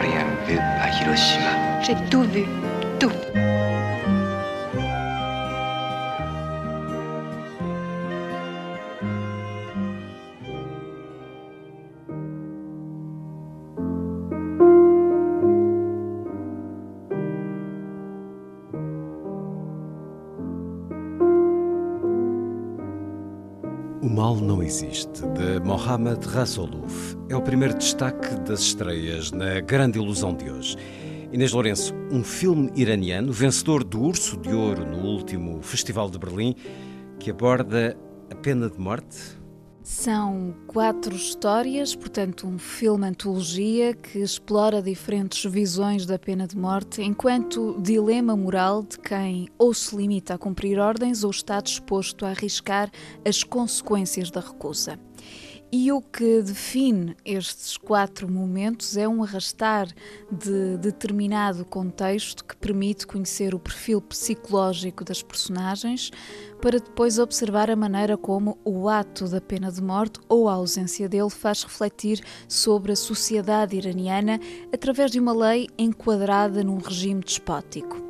Rien vu à Hiroshima. J'ai tout vu, tout. O Mal Não Existe, de Mohammad Rasuluf, é o primeiro destaque das estreias na Grande Ilusão de hoje. Inês Lourenço, um filme iraniano, vencedor do Urso de Ouro no último Festival de Berlim, que aborda a pena de morte? São quatro histórias, portanto, um filme antologia que explora diferentes visões da pena de morte enquanto dilema moral de quem ou se limita a cumprir ordens ou está disposto a arriscar as consequências da recusa. E o que define estes quatro momentos é um arrastar de determinado contexto que permite conhecer o perfil psicológico das personagens para depois observar a maneira como o ato da pena de morte ou a ausência dele faz refletir sobre a sociedade iraniana através de uma lei enquadrada num regime despótico.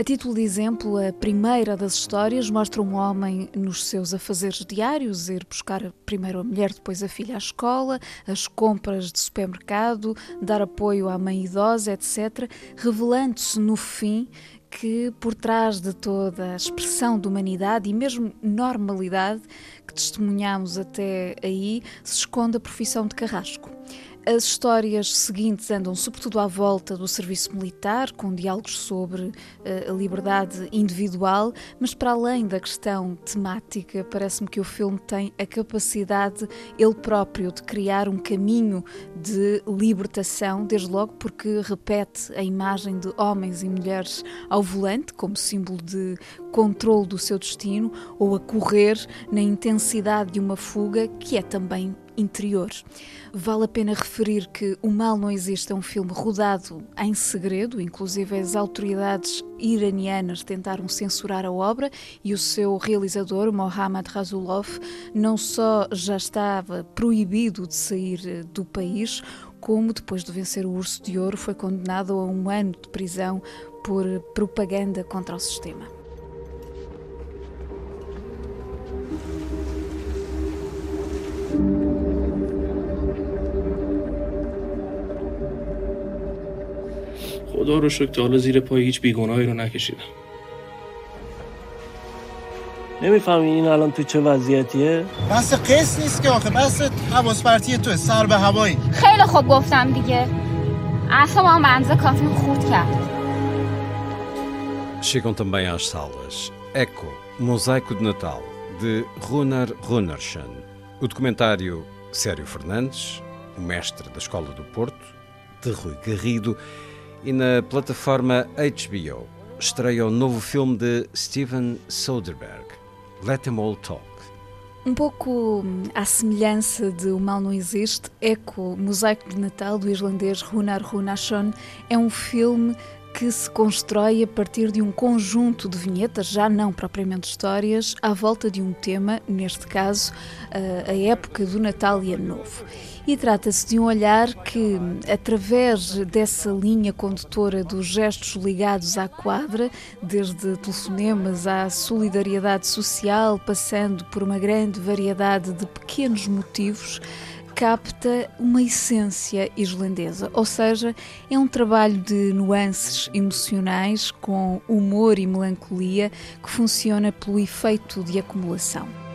A título de exemplo, a primeira das histórias mostra um homem nos seus afazeres diários, ir buscar primeiro a mulher, depois a filha à escola, as compras de supermercado, dar apoio à mãe idosa, etc., revelando-se no fim que por trás de toda a expressão de humanidade e mesmo normalidade que testemunhamos até aí se esconde a profissão de carrasco. As histórias seguintes andam sobretudo à volta do serviço militar, com diálogos sobre eh, a liberdade individual, mas para além da questão temática, parece-me que o filme tem a capacidade, ele próprio, de criar um caminho de libertação, desde logo porque repete a imagem de homens e mulheres ao volante, como símbolo de controle do seu destino, ou a correr na intensidade de uma fuga que é também interior. Vale a pena referir que O Mal Não Existe é um filme rodado em segredo, inclusive as autoridades iranianas tentaram censurar a obra e o seu realizador, Mohammad Rasulov, não só já estava proibido de sair do país, como depois de vencer o Urso de Ouro foi condenado a um ano de prisão por propaganda contra o sistema. خدا رو شکر تا حالا زیر پای هیچ بیگناهی رو نکشیدم نمیفهمی این الان تو چه وضعیتیه؟ بس قصد نیست که آخه بس حواس پرتی تو سر به هوایی خیلی خوب گفتم دیگه اعصابم به اندازه کافی خورد کرد Chegam também às salas Eco, Mosaico de Natal, de Runar Runarsson, o documentário Sério Fernandes, o mestre da Escola do Porto, de Rui Garrido, e na plataforma HBO estreia o novo filme de Steven Soderbergh, Let Them All Talk. Um pouco hum, à semelhança de O Mal Não Existe, Eco, Mosaico de Natal, do irlandês Runar Runarsson, é um filme que se constrói a partir de um conjunto de vinhetas, já não propriamente histórias, à volta de um tema, neste caso, a época do Natal e Ano Novo. E trata-se de um olhar que, através dessa linha condutora dos gestos ligados à quadra, desde telefonemas à solidariedade social, passando por uma grande variedade de pequenos motivos, capta uma essência islandesa, ou seja, é um trabalho de nuances emocionais com humor e melancolia que funciona pelo efeito de acumulação.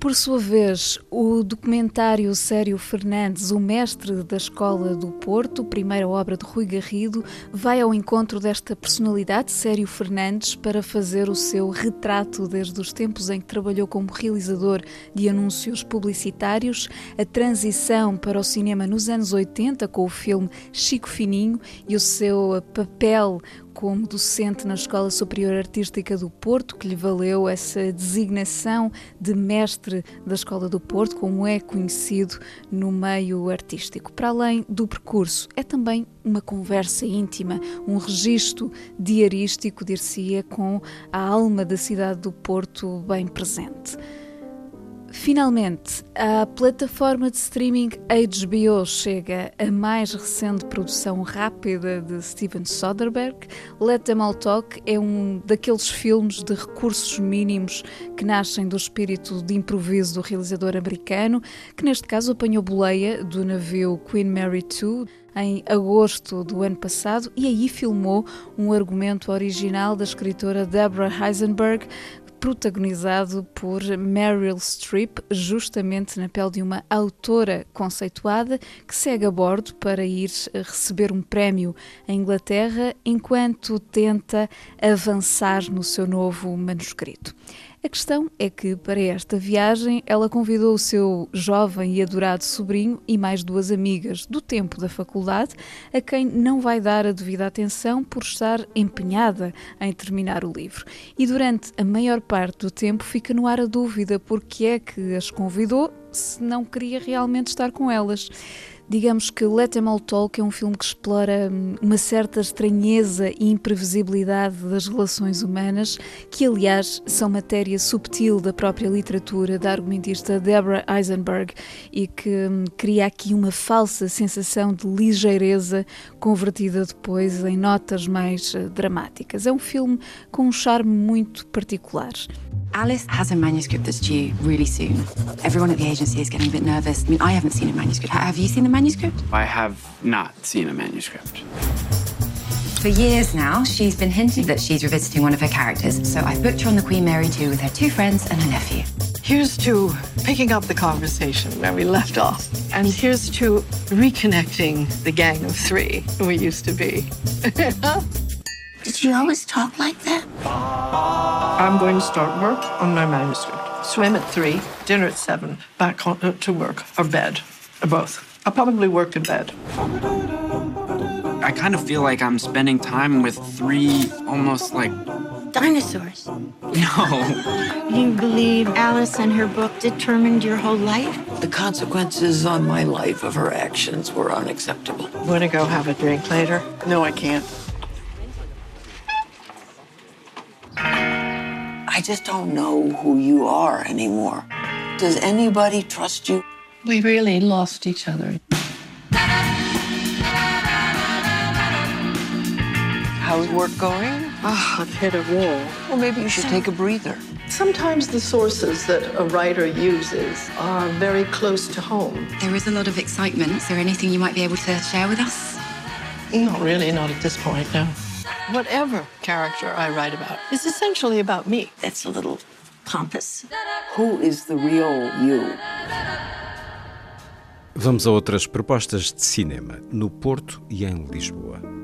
Por sua vez, o documentário Sério Fernandes, o mestre da Escola do Porto, primeira obra de Rui Garrido, vai ao encontro desta personalidade, Sério Fernandes, para fazer o seu retrato desde os tempos em que trabalhou como realizador de anúncios publicitários, a transição para o cinema nos anos 80 com o filme Chico Fininho e o seu papel como docente na Escola Superior Artística do Porto, que lhe valeu essa designação de mestre da Escola do Porto, como é conhecido no meio artístico. Para além do percurso, é também uma conversa íntima, um registro diarístico, dir-se-ia, com a alma da cidade do Porto bem presente. Finalmente, a plataforma de streaming HBO chega a mais recente produção rápida de Steven Soderbergh. Let Them All Talk é um daqueles filmes de recursos mínimos que nascem do espírito de improviso do realizador americano, que neste caso apanhou boleia do navio Queen Mary II em agosto do ano passado e aí filmou um argumento original da escritora Deborah Heisenberg protagonizado por Meryl Streep, justamente na pele de uma autora conceituada que segue a bordo para ir receber um prémio em Inglaterra enquanto tenta avançar no seu novo manuscrito. A questão é que, para esta viagem, ela convidou o seu jovem e adorado sobrinho e mais duas amigas do tempo da faculdade, a quem não vai dar a devida atenção por estar empenhada em terminar o livro. E durante a maior parte do tempo fica no ar a dúvida porque é que as convidou se não queria realmente estar com elas. Digamos que Let Them All Talk é um filme que explora hum, uma certa estranheza e imprevisibilidade das relações humanas, que aliás são matéria subtil da própria literatura da argumentista Deborah Eisenberg e que hum, cria aqui uma falsa sensação de ligeireza convertida depois em notas mais uh, dramáticas. É um filme com um charme muito particular. Alice has a manuscript that's due really soon. Everyone at the agency is getting a bit nervous. I mean, I haven't seen a manuscript. Have you seen the manuscript? I have not seen a manuscript. For years now, she's been hinting that she's revisiting one of her characters. So I've booked her on the Queen Mary 2 with her two friends and her nephew. Here's to picking up the conversation where we left off. And here's to reconnecting the gang of three we used to be. Did you always talk like that? I'm going to start work on my manuscript. Swim at three, dinner at seven, back on, uh, to work, or bed, or both. I'll probably work in bed. I kind of feel like I'm spending time with three almost like Dinosaurs. no. You believe Alice and her book determined your whole life? The consequences on my life of her actions were unacceptable. Want to go have a drink later? No, I can't. I just don't know who you are anymore. Does anybody trust you? We really lost each other. How's work going? Oh, I've hit a wall. Well, maybe you should take a breather. Sometimes the sources that a writer uses are very close to home. There is a lot of excitement. Is there anything you might be able to share with us? Not really, not at this point, no. Whatever character I write about is essentially about me. That's a little pompous. Who is the real you? Vamos a outras propostas de cinema no Porto e em Lisboa.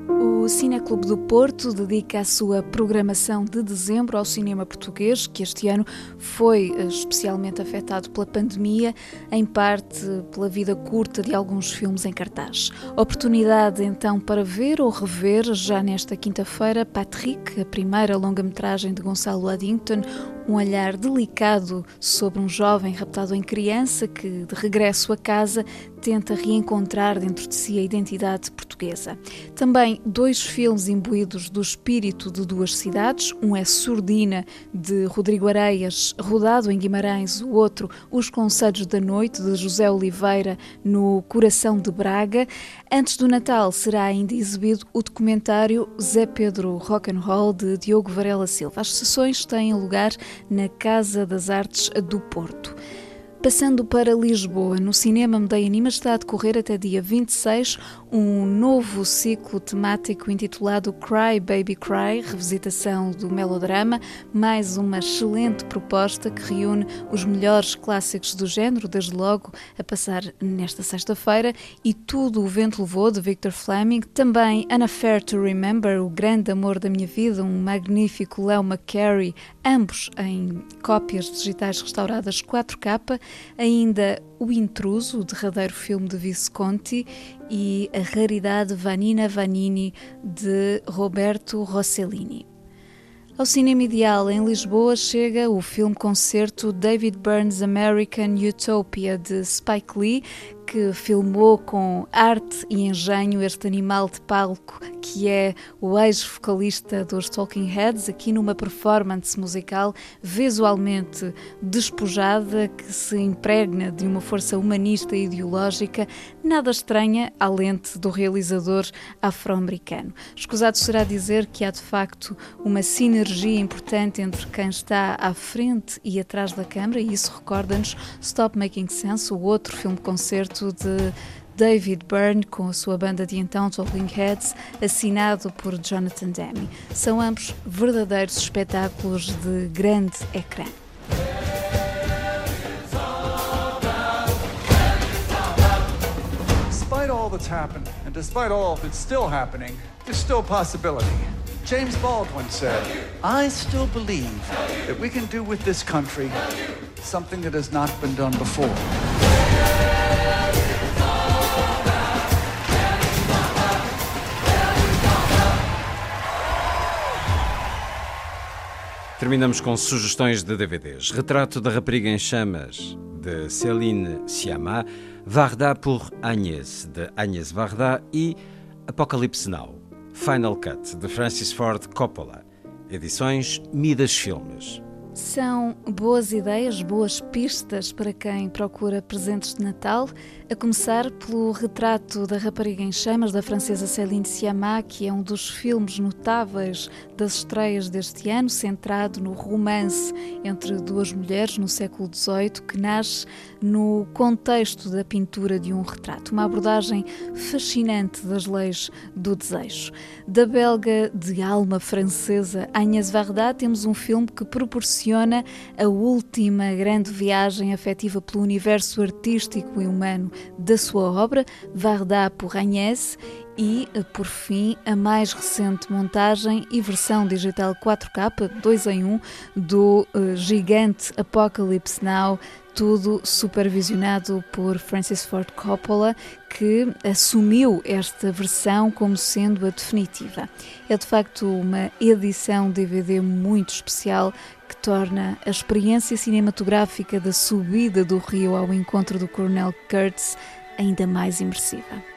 O Cineclube do Porto dedica a sua programação de dezembro ao cinema português, que este ano foi eh, especialmente afetado pela pandemia, em parte pela vida curta de alguns filmes em cartaz. Oportunidade então para ver ou rever, já nesta quinta-feira, Patrick, a primeira longa-metragem de Gonçalo Addington, um olhar delicado sobre um jovem raptado em criança que, de regresso a casa, tenta reencontrar dentro de si a identidade portuguesa. Também dois filmes imbuídos do espírito de duas cidades, um é Surdina, de Rodrigo Areias, rodado em Guimarães, o outro Os Conselhos da Noite, de José Oliveira, no coração de Braga. Antes do Natal será ainda exibido o documentário Zé Pedro Rock'n'Roll, de Diogo Varela Silva. As sessões têm lugar na Casa das Artes do Porto. Passando para Lisboa, no Cinema Medeia Anima está a decorrer até dia 26 um novo ciclo temático intitulado Cry Baby Cry, revisitação do melodrama, mais uma excelente proposta que reúne os melhores clássicos do género, desde logo a passar nesta sexta-feira, e tudo o vento levou de Victor Fleming, também An Affair to Remember, o grande amor da minha vida, um magnífico Leo McCarey, ambos em cópias digitais restauradas 4K, ainda O Intruso, o derradeiro filme de Visconti, e a raridade Vanina Vanini de Roberto Rossellini. Ao Cinema Ideal em Lisboa chega o filme-concerto David Burns' American Utopia de Spike Lee, que filmou com arte e engenho este animal de palco que é o ex-vocalista dos Talking Heads, aqui numa performance musical visualmente despojada, que se impregna de uma força humanista e ideológica, nada estranha à lente do realizador afro-americano. Escusado será dizer que há de facto uma sinergia importante entre quem está à frente e atrás da câmara, e isso recorda-nos Stop Making Sense, o outro filme-concerto de David Byrne com a sua banda de então Talking Heads, assinado por Jonathan Demme. São ambos verdadeiros espetáculos de grande ecrã. Despite all that's happened, and despite all that's still happening, there's still possibility. James Baldwin said, I still believe that we can do with this country something that has not been done before. Terminamos com sugestões de DVDs. Retrato da Rapariga em Chamas, de Céline Sciamma, Varda por Agnès, de Agnès Varda e Apocalipse Now, Final Cut, de Francis Ford Coppola. Edições Midas Filmes. São boas ideias, boas pistas para quem procura presentes de Natal, a começar pelo retrato da rapariga em chamas da francesa Céline Sciamma, que é um dos filmes notáveis das estreias deste ano, centrado no romance entre duas mulheres no século XVIII, que nasce no contexto da pintura de um retrato, uma abordagem fascinante das leis do desejo. Da belga de alma francesa Agnès Varda, temos um filme que proporciona a última grande viagem afetiva pelo universo artístico e humano da sua obra, Varda por Agnès, e, por fim, a mais recente montagem e versão digital 4K 2 em 1 do uh, gigante Apocalypse Now, tudo supervisionado por Francis Ford Coppola, que assumiu esta versão como sendo a definitiva. É de facto uma edição DVD muito especial que torna a experiência cinematográfica da subida do rio ao encontro do Coronel Kurtz ainda mais imersiva.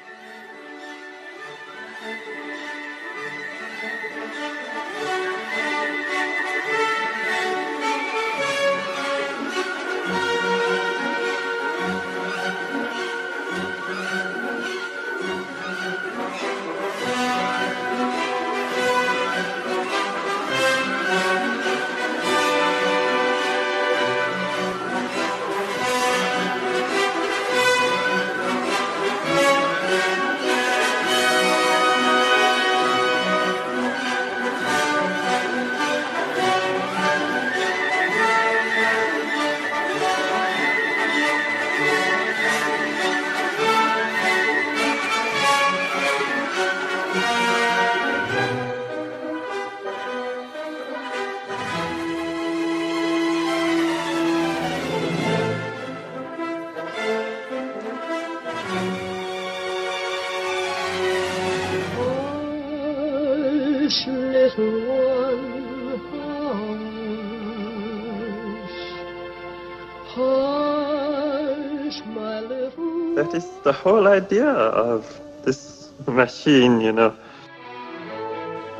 That is the whole idea of this machine, you know.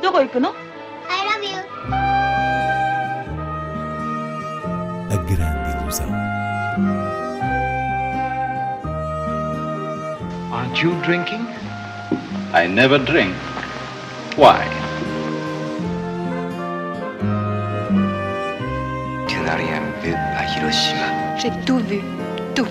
どこ行くの I love you. A grande ilusão. Aren't you drinking? I never drink. Why? Tu n'as rien vu à Hiroshima. J'ai tout vu. Tu.